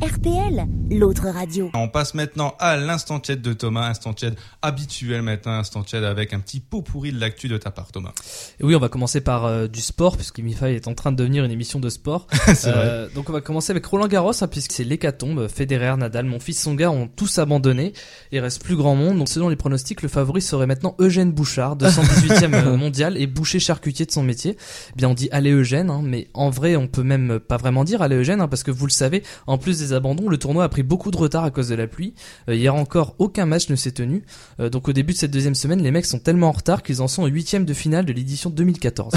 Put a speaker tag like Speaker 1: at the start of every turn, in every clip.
Speaker 1: RTL, l'autre radio.
Speaker 2: On passe maintenant à l'instant tiède de Thomas, instant tiède habituel maintenant, instant tiède avec un petit pot pourri de l'actu de ta part Thomas.
Speaker 3: Et oui, on va commencer par euh, du sport puisque Mifaï est en train de devenir une émission de sport. Euh, donc on va commencer avec Roland Garros hein, puisque c'est l'hécatombe. Federer, Nadal, mon fils, son gars ont tous abandonné. Il reste plus grand monde. Donc selon les pronostics, le favori serait maintenant Eugène Bouchard, 218e mondial et boucher charcutier de son métier. Eh bien on dit allez Eugène, hein, mais en vrai on peut même pas vraiment dire allez Eugène hein, parce que vous le savez, en plus des abandons, le tournoi a pris beaucoup de retard à cause de la pluie. Euh, hier encore, aucun match ne s'est tenu. Euh, donc au début de cette deuxième semaine, les mecs sont tellement en retard qu'ils en sont au huitième de finale de l'édition 2014.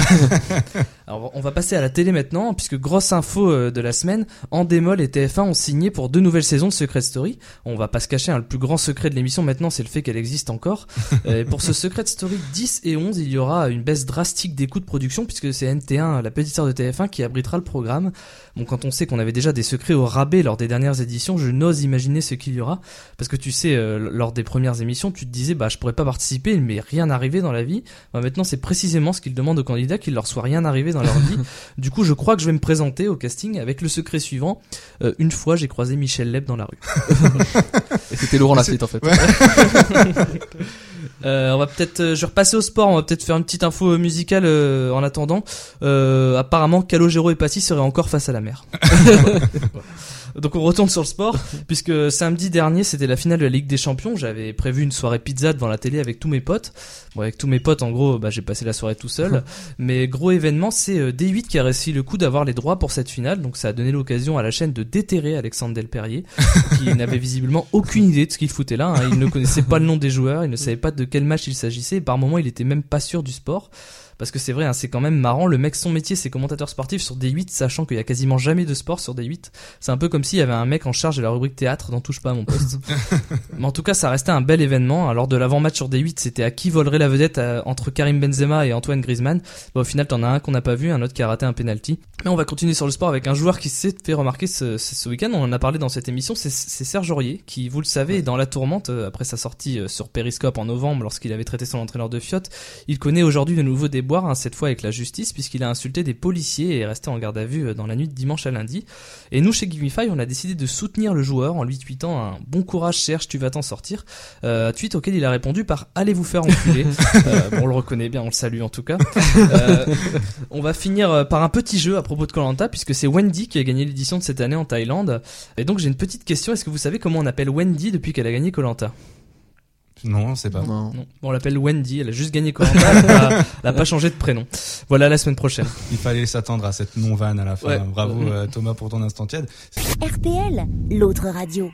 Speaker 3: Alors on va passer à la télé maintenant, puisque grosse info euh, de la semaine, Endemol et TF1 ont signé pour deux nouvelles saisons de Secret Story. On va pas se cacher, hein, le plus grand secret de l'émission maintenant, c'est le fait qu'elle existe encore. et pour ce Secret Story 10 et 11, il y aura une baisse drastique des coûts de production, puisque c'est NT1, la petite sœur de TF1, qui abritera le programme. Bon, quand on sait qu'on avait déjà des secrets au rabais lors des dernières éditions, je n'ose imaginer ce qu'il y aura. Parce que tu sais, euh, lors des premières émissions, tu te disais, bah, je pourrais pas participer, mais rien n'arrivait dans la vie. Bah, maintenant, c'est précisément ce qu'ils demandent aux candidats, qu'il leur soit rien arrivé dans leur vie. du coup, je crois que je vais me présenter au casting avec le secret suivant. Euh, une fois, j'ai croisé Michel Leb dans la rue.
Speaker 4: Et c'était Laurent Lafitte en fait.
Speaker 3: Euh, on va peut-être, euh, je vais repasser au sport. On va peut-être faire une petite info musicale euh, en attendant. Euh, apparemment, Calogero et Passy seraient encore face à la mer. Donc on retourne sur le sport, puisque samedi dernier c'était la finale de la Ligue des Champions. J'avais prévu une soirée pizza devant la télé avec tous mes potes. Bon, avec tous mes potes, en gros, bah, j'ai passé la soirée tout seul. Mais gros événement, c'est euh, D8 qui a réussi le coup d'avoir les droits pour cette finale. Donc ça a donné l'occasion à la chaîne de déterrer Alexandre Delperrier, qui n'avait visiblement aucune idée de ce qu'il foutait là. hein. Il ne connaissait pas le nom des joueurs, il ne savait pas de quel match il s'agissait. Et par moment, il était même pas sûr du sport. Parce que c'est vrai, hein, c'est quand même marrant. Le mec, son métier, c'est commentateur sportif sur D8, sachant qu'il y a quasiment jamais de sport sur D8. C'est un peu comme s'il y avait un mec en charge de la rubrique théâtre dans Touche pas à mon poste. Mais en tout cas, ça restait un bel événement. Alors de l'avant-match sur D8, c'était à qui volerait la vedette euh, entre Karim Benzema et Antoine Griezmann. Au final, t'en as un qu'on n'a pas vu, un autre qui a raté un penalty. Mais on va continuer sur le sport avec un joueur qui s'est fait remarquer ce, ce, ce week-end. On en a parlé dans cette émission. C'est Serge Aurier, qui, vous le savez, est dans la tourmente euh, après sa sortie euh, sur Periscope en novembre lorsqu'il avait traité son entraîneur de fiotte. Il connaît aujourd'hui de nouveau déboires, hein, cette fois avec la justice, puisqu'il a insulté des policiers et est resté en garde à vue dans la nuit de dimanche à lundi. Et nous, chez Gimify, on a décidé de soutenir le joueur en lui tweetant un bon courage, Serge, tu vas t'en sortir. Euh, tweet auquel il a répondu par allez vous faire enculer. euh, bon, on le reconnaît bien, on le salue en tout cas. Euh, on va finir par un petit jeu à propos de Colanta, puisque c'est Wendy qui a gagné l'édition de cette année en Thaïlande. Et donc j'ai une petite question. Est-ce que vous savez comment on appelle Wendy depuis qu'elle a gagné Colanta
Speaker 2: Non, c'est pas.
Speaker 4: Non.
Speaker 3: Non, bon, on l'appelle Wendy. Elle a juste gagné Colanta. elle, a pas- changé de prénom. Voilà la semaine prochaine.
Speaker 2: Il fallait s'attendre à cette non-vanne à la fin.
Speaker 3: Ouais.
Speaker 2: Bravo euh, Thomas pour ton instant tiède.
Speaker 1: RTL, l'autre radio.